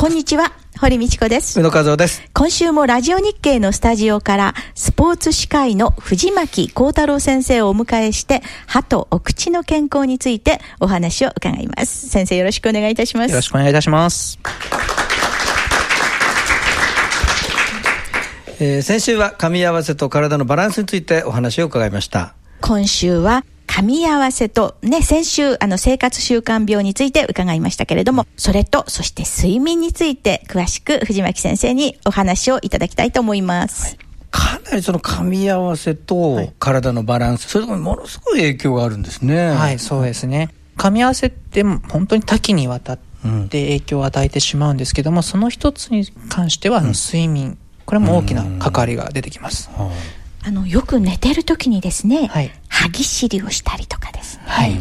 こんにちは、堀道子です。宇野和夫です。今週もラジオ日経のスタジオから、スポーツ歯科医の藤巻幸太郎先生をお迎えして、歯とお口の健康についてお話を伺います。先生よろしくお願いいたします。よろしくお願いいたします。えー、先週は噛み合わせと体のバランスについてお話を伺いました。今週は噛み合わせと、ね、先週、あの、生活習慣病について伺いましたけれども、それと、そして睡眠について、詳しく藤巻先生にお話をいただきたいと思います。はいかなりその噛み合わせと体のバランス、はい、それともものすごい影響があるんですね。はい、そうですね。噛み合わせって本当に多岐にわたって影響を与えてしまうんですけども、うん、その一つに関しては、睡眠。これも大きな関わりが出てきます。うんあの、よく寝てる時にですね、はい、歯ぎしりをしたりとかですね。はい。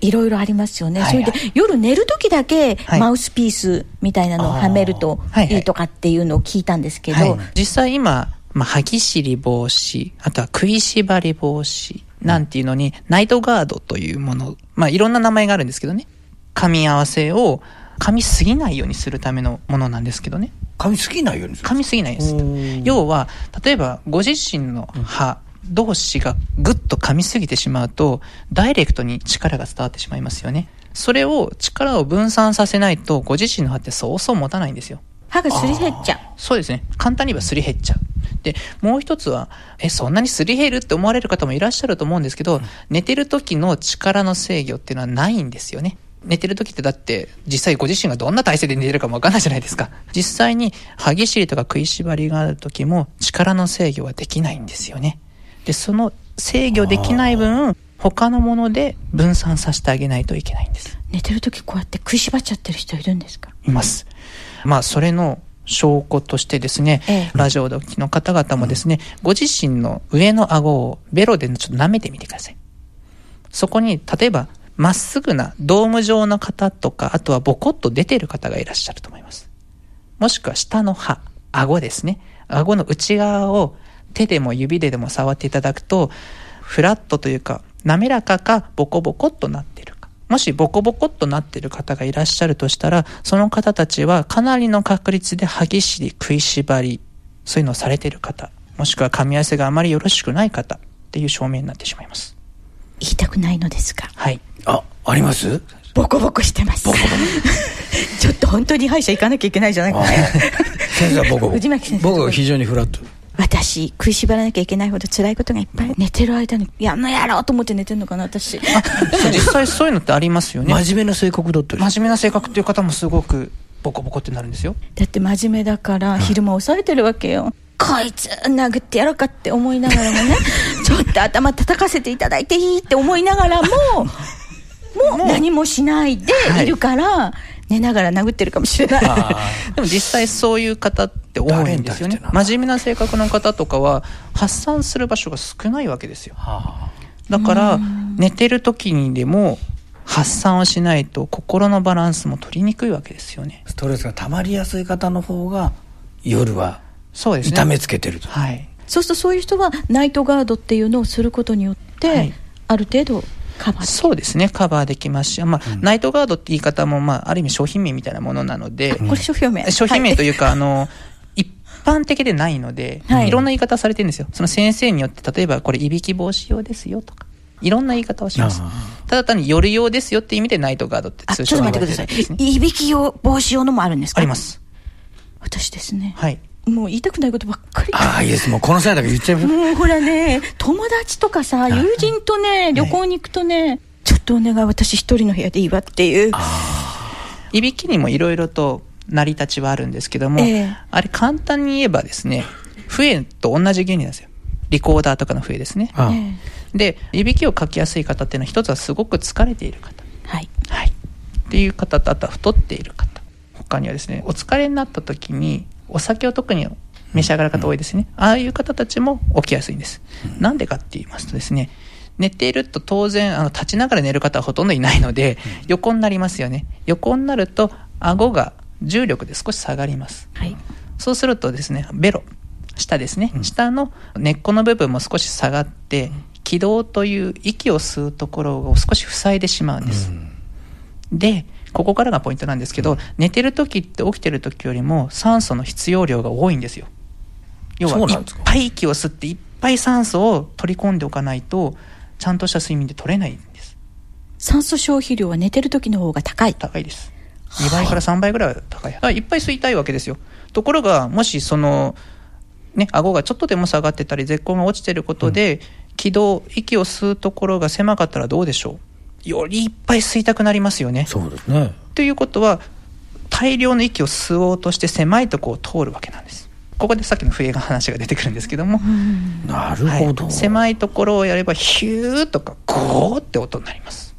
いろいろありますよね。はい、それで、夜寝る時だけ、マウスピースみたいなのをはめるといいとかっていうのを聞いたんですけど。実際今、まあ、歯ぎしり防止、あとは食いしばり防止なんていうのに、ナイトガードというもの、まあ、いろんな名前があるんですけどね。噛み合わせを噛みすぎないようにするためのものなんですけどね。噛みすぎないようにする噛みすぎないです。要は、例えば、ご自身の歯同士がぐっと噛みすぎてしまうと、ダイレクトに力が伝わってしまいますよね。それを、力を分散させないと、ご自身の歯ってそうそう持たないんですよ。歯がすり減っちゃう。そうですね。簡単に言えばすり減っちゃう。で、もう一つは、え、そんなにすり減るって思われる方もいらっしゃると思うんですけど、うん、寝てる時の力の制御っていうのはないんですよね。寝てる時ってだって実際ご自身がどんな体勢で寝てるかもわかんないじゃないですか。実際に歯ぎしりとか食いしばりがある時も力の制御はできないんですよね。で、その制御できない分、他のもので分散させてあげないといけないんです。寝てる時こうやって食いしばっちゃってる人いるんですか？います。まあ、それの証拠としてですね、ええ、ラジオでお聞きの方々もですね、うん、ご自身の上の顎をベロでちょっと舐めてみてください。そこに、例えば、まっすぐなドーム状の方とか、あとはボコッと出てる方がいらっしゃると思います。もしくは下の歯、顎ですね。顎の内側を手でも指ででも触っていただくと、フラットというか、滑らかかボコボコっとなっているか。もしボコボコっとなっている方がいらっしゃるとしたら、その方たちはかなりの確率で歯ぎしり、食いしばり、そういうのをされている方、もしくは噛み合わせがあまりよろしくない方っていう証明になってしまいます。言いたくないのですが。はい。あ、あります？ボコボコしてます。ボコボコ ちょっと本当に歯医者行かなきゃいけないじゃないか。先生はボコボコ。藤巻先生。僕は非常にフラット。私、食いしばらなきゃいけないほど辛いことがいっぱい。寝てる間に、やんのやろうと思って寝てるのかな、私。実際そういうのってありますよね。真面目な性格だったり。真面目な性格っていう方もすごくボコボコってなるんですよ。だって真面目だから、昼間抑えてるわけよ。こいつ殴ってやろうかって思いながらもねちょっと頭叩かせていただいていいって思いながらももう何もしないでい。るから、はい、寝ながら殴ってるかもしれない。でも実際そういう方って多いんですよね。真面目な性格の方とかは発散する場所が少ないわけですよ。だから寝てる時にでも発散をしないと心のバランスも取りにくいわけですよね。ストレスが溜まりやすい方の方が夜はそうですね。痛めつけてると。はい。そうするとそういう人はナイトガードっていうのをすることによって、はい、ある程度カバーそうですね。カバーできますし、まあ、うん、ナイトガードって言い方も、まあ、ある意味商品名みたいなものなので。これ商品名商品名というか、はい、あの、一般的でないので、はい、いろんな言い方されてるんですよ。その先生によって、例えばこれいびき防止用ですよとか。いろんな言い方をします。ただ単に夜用ですよって意味でナイトガードって通称、ね、ちょっと待ってください。いびき用、防止用のもあるんですか？あります。私ですね。はい。もう言いたくないことばっかり。ああ、いいです。もうこの際だけ言っちゃう。もうほらね、友達とかさ、友人とね、旅行に行くとね、ちょっとお願い、私一人の部屋でいいわっていう。いびきにもいろいろと成り立ちはあるんですけども、ええあれ簡単に言えばですね、笛と同じ原理なんですよ。リコーダーとかの笛ですね。あええで、いびきをかきやすい方っていうのは一つはすごく疲れている方。はい。はい。っていう方と、あとは太っている方。他にはですね、お疲れになった時に、お酒を特に召し上がる方多いですね。ああいう方たちも起きやすいんです。なんでかって言いますとですね、寝ていると当然、あの、立ちながら寝る方はほとんどいないので、横になりますよね。横になると、顎が重力で少し下がります。はい。そうするとですね、ベロ、下ですね、下の根っこの部分も少し下がって、気道という息を吸うところを少し塞いでしまうんです。で、ここからがポイントなんですけど、寝てる時って起きてる時よりも酸素の必要量が多いんですよ。要は、いっぱい息を吸っていっぱい酸素を取り込んでおかないと、ちゃんとした睡眠で取れないんです。酸素消費量は寝てる時の方が高い。高いです。2倍から3倍ぐらいは高い。だからいっぱい吸いたいわけですよ。ところが、もしその、ね、顎がちょっとでも下がってたり、絶好が落ちてることで、気道、息を吸うところが狭かったらどうでしょう？よりいっぱい吸いたくなりますよね。そうですね。ということは、大量の息を吸おうとして狭いところを通るわけなんです。ここでさっきの笛が話が出てくるんですけども、なるほど。はい狭いところをやればヒューとかゴーって音になります。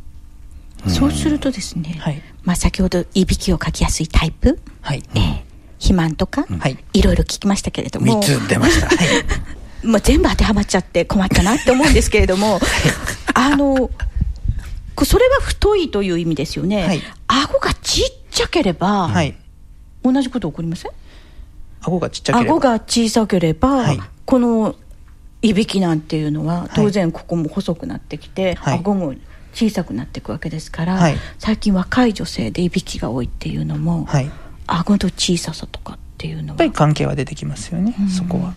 そうするとですね、はいまあ先ほどいびきをかきやすいタイプ、はい。ええ肥満とか、はいいろいろ聞きましたけれども、3つ出ました。まあ、全部当てはまっちゃって困ったなって思うんですけれども、あの、こそれは太いという意味ですよね。はい顎がちっちゃければ、はい。同じこと起こりません？顎がちっちゃければ。顎が小さければ、はいこのいびきなんていうのは当然ここも細くなってきて、はい顎も小さくなっていくわけですから、はい最近若い女性でいびきが多いっていうのも、はい。や顎の小ささとかっていうのはっぱり関係は出てきますよね、そこは。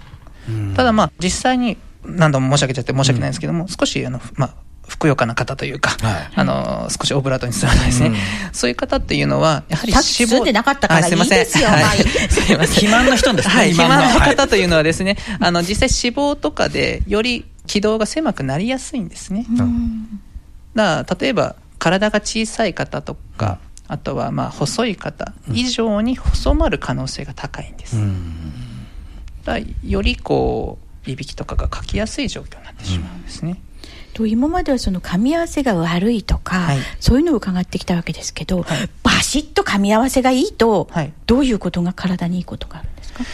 ただまあ、実際に何度も申し上げちゃって申し訳ないんですけども、少しあの、まあ、ふくよかな方というか、はい。あの、少しオブラートにするとですね、そういう方っていうのは、やはりさっき住んでなかったからいません。いいですよはい。はい すいません。肥満の人ですねはい、肥満のはい方というのはですね、あの、実際脂肪とかで、より気道が狭くなりやすいんですね。だから例えば体が小さい方とか、あとはまあ細い方以上に細まる可能性が高いんです、だからよりこういびきとかがかきやすい状況になってしまうんですね、と今まではその噛み合わせが悪いとか、はい。そういうのを伺ってきたわけですけど、はい。バシッと噛み合わせがいいと、はい。どういうことが体にいいことがあるんですか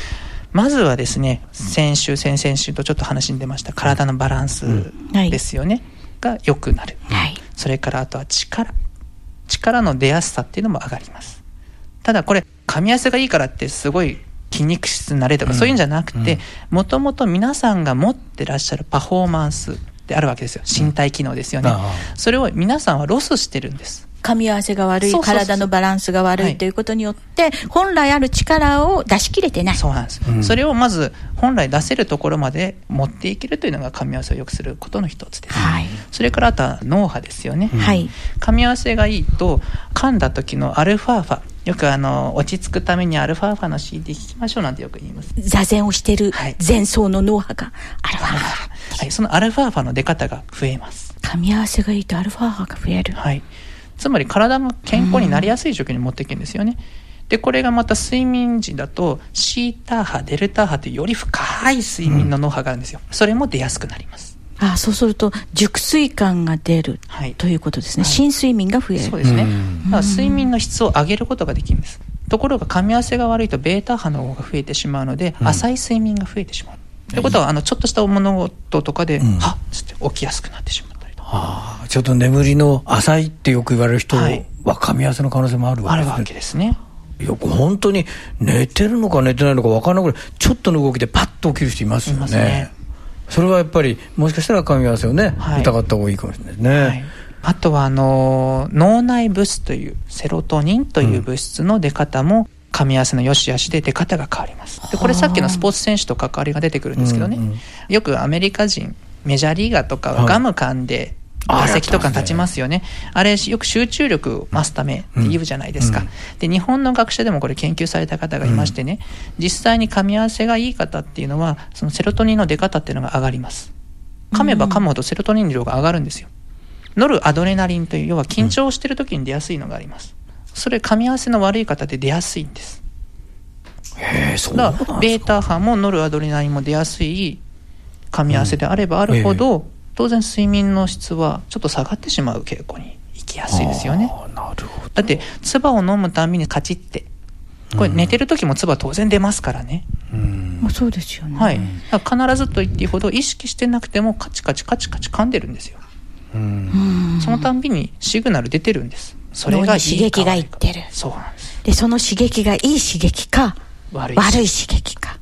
まずはですね先週先々週とちょっと話に出ました体のバランスはい。ですよね、が良くなる、はい。それからあとは力。力の出やすさっていうのも上がります。ただこれ噛み合わせがいいからってすごい筋肉質になれとか、そういうんじゃなくてもともと皆さんが持ってらっしゃるパフォーマンスってあるわけですよ。身体機能ですよね、それを皆さんはロスしてるんです。噛み合わせが悪い体のバランスが悪はい。いということによって、本来ある力を出し切れてない。そうなんです、それをまず本来出せるところまで持っていけるというのが噛み合わせを良くすることの一つです、はい。それからあとは脳波ですよね、はい。噛み合わせがいいと噛んだ時のアルファー波よくあの落ち着くためにアルファー波の CD 聞きましょうなんてよく言います。座禅をしているはい。前奏の脳波がアルファ波はい、そのアルファーファの出方が増えます。噛み合わせがいいとアルファ波が増える、はい、つまり体が健康になりやすい状況に持っていくんですよね。で、これがまた睡眠時だと、シータ波、デルタ波というより深い睡眠の脳波があるんですよ。それも出やすくなります。あそうすると熟睡感が出るはい。ということですね、はい。新睡眠が増える。そうですね。うん。だから睡眠の質を上げることができるんです。ところが噛み合わせが悪いとベータ波の方が増えてしまうので、浅い睡眠が増えてしまう。ということは、あの、ちょっとした物事とかで、ん。はっつって起きやすくなってしまったりと。か。ああちょっと眠りの浅いってよく言われる人ははい噛み合わせの可能性もあるわけですね。あるわけですね。よく本当に寝てるのか寝てないのか分からないぐらいちょっとの動きでパッと起きる人いますよね。いますねそれはやっぱりもしかしたら噛み合わせをね、はい。疑った方がいいかもしれないですね、はい、あとはあの脳内物質というセロトニンという物質の出方も噛み合わせの良し悪しで出方が変わります。でこれさっきのスポーツ選手と関わりが出てくるんですけどね、よくアメリカ人メジャーリーガーとかははい。ガム噛んであ打席とかに立ちますよね。あれ、よく集中力を増すためって言うじゃないですか。で、日本の学者でもこれ研究された方がいましてね、実際に噛み合わせがいい方っていうのは、そのセロトニンの出方っていうのが上がります。噛めば噛むほどセロトニン量が上がるんですよ。ノルアドレナリンという、要は緊張してる時に出やすいのがあります。それ噛み合わせの悪い方で出やすいんですへえそうだベータ波もノルアドレナリンも出やすい噛み合わせであればあるほど、当然睡眠の質はちょっと下がってしまう傾向に行きやすいですよねあーなるほどだって唾を飲むたんびにカチッてこれ寝てる時も唾当然出ますからね、うんまあそうですよね。はいだから必ずと言っていいほど意識してなくてもカチカチカチカチ噛んでるんですようんそのたんびにシグナル出てるんですそれがいい刺激がいっかてる。そうなんですで、その刺激がいい刺激か、悪い悪い刺激か。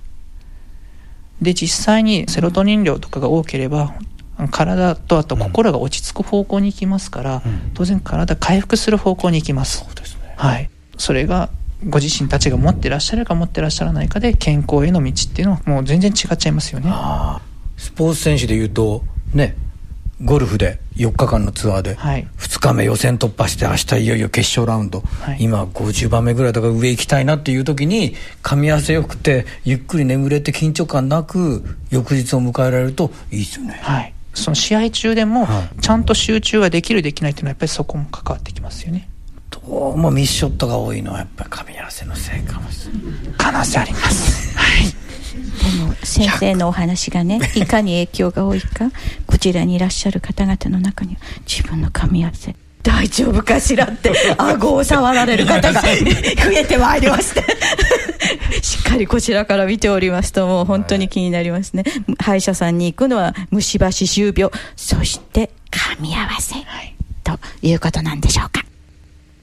で実際にセロトニン量とかが多ければ体とあと心が落ち着く方向に行きますから、当然体回復する方向に行きます。そうですね。はい。それがご自身たちが持ってらっしゃるか持ってらっしゃらないかで健康への道っていうのはもう全然違っちゃいますよね。スポーツ選手でいうとねゴルフで4日間のツアーではい。2日目予選突破して明日いよいよ決勝ラウンド、はい。今50番目ぐらいだから上行きたいなっていう時に噛み合わせよくてゆっくり眠れて緊張感なく翌日を迎えられるといいですよね。はいその試合中でもはちゃんと集中ができるできないっていうのはやっぱりそこも関わってきますよね。どうもミスショットが多いのはやっぱり噛み合わせのせいかもしれない可能性ありますはい。でも先生のお話がねい。かに影響が多いかこちらにいらっしゃる方々の中には自分の噛み合わせ大丈夫かしらって 顎を触られる方が 増えてまいりまして。しっかりこちらから見ております。ともう本当に気になりますね。歯医者さんに行くのは虫歯歯周病。そして噛み合わせ、ということなんでしょうか。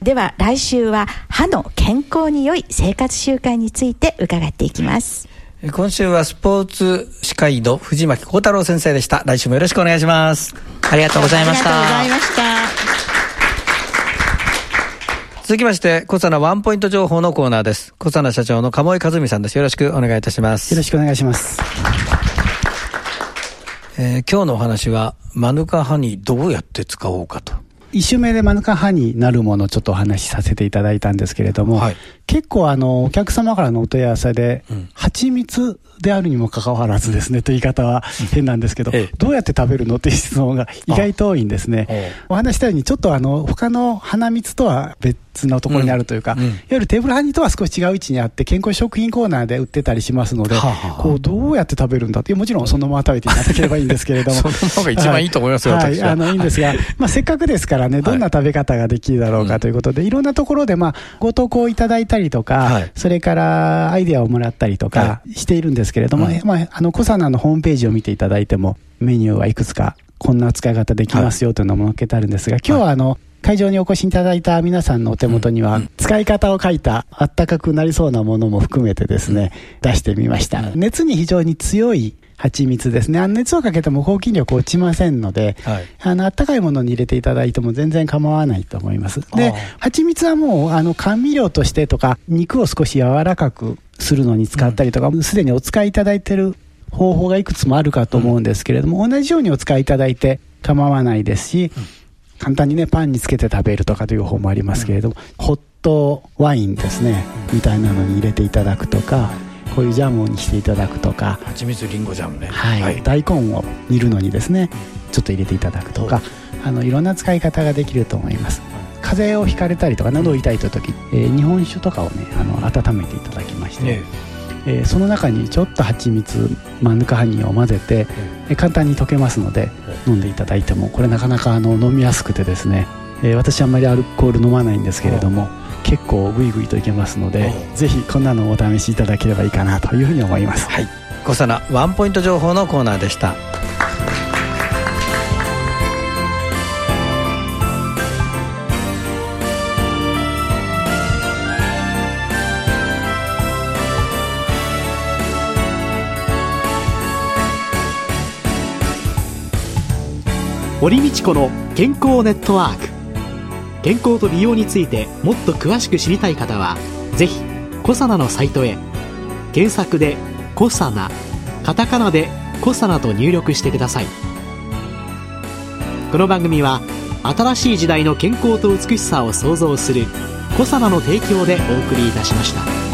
では来週は歯の健康に良い生活習慣について伺っていきます。今週はスポーツ歯科医の藤巻幸太郎先生でした。来週もよろしくお願いします。ありがとうございました。ありがとうございました続きまして小佐奈ワンポイント情報のコーナーです。小佐奈社長の鴨井和美さんです。よろしくお願いいたします。よろしくお願いします。えー今日のお話はマヌカハニーどうやって使おうかと。一周目でマヌカハになるものをちょっとお話しさせていただいたんですけれども、はい。結構あの、お客様からのお問い合わせで、うん。蜂蜜であるにもかかわらずですね、という言い方は変なんですけど、ええ。どうやって食べるのっていう質問が意外と多いんですね。お話ししたように、ちょっとあの、他の花蜜とは別のところにあるというか、うん。うん。いわゆるテーブルハニーとは少し違う位置にあって、健康食品コーナーで売ってたりしますので、はあはあ。こう、どうやって食べるんだって、もちろんそのまま食べていただければいいんですけれども。その方が一番いいと思いますよはい、私は。あの、いいんですが、まあ、せっかくですからね、どんな食べ方ができるだろうかということで、いろんなところで、まあ、ご投稿いただいたりとか、はい。それからアイデアをもらったりとかしているんですけれども、うんえまあ、あの、コサナのホームページを見ていただいても、メニューはいくつか、こんな使い方できますよというのも載っけてあるんですが、今日はあの、会場にお越しいただいた皆さんのお手元には、うん。使い方を書いたあったかくなりそうなものも含めてですね、出してみました。熱に非常に強い蜂蜜ですね。あの熱をかけても抗菌力落ちませんので、はい。あの、あったかいものに入れていただいても全然構わないと思います。で蜂蜜はもう、あの、甘味料としてとか、肉を少し柔らかくするのに使ったりとか、すでにお使いいただいてる方法がいくつもあるかと思うんですけれども、同じようにお使いいただいて構わないですし、簡単にね、パンにつけて食べるとかという方法もありますけれども、ホットワインですね、みたいなのに入れていただくとか、こういうジャムにしていただくとか、蜂蜜りんごジャムね。はい。大根を煮るのにですねちょっと入れていただくとかあのいろんな使い方ができると思います。風邪をひかれたりとか喉を痛いという時、えー日本酒とかをねあの温めていただきまして、ねえーその中にちょっと蜂蜜マヌカハニーを混ぜて、えー簡単に溶けますので飲んでいただいてもこれなかなかあの飲みやすくてですね、えー私あんまりアルコール飲まないんですけれども結構グイグイといけますのでぜひこんなのをお試しいただければいいかなというふうに思います。はい。小佐奈ワンポイント情報のコーナーでした堀道子の健康ネットワーク。健康と美容についてもっと詳しく知りたい方はぜひコサナのサイトへ。検索で「コサナ」カタカナで「コサナ」と入力してください。この番組は新しい時代の健康と美しさを創造するコサナの提供でお送りいたしました。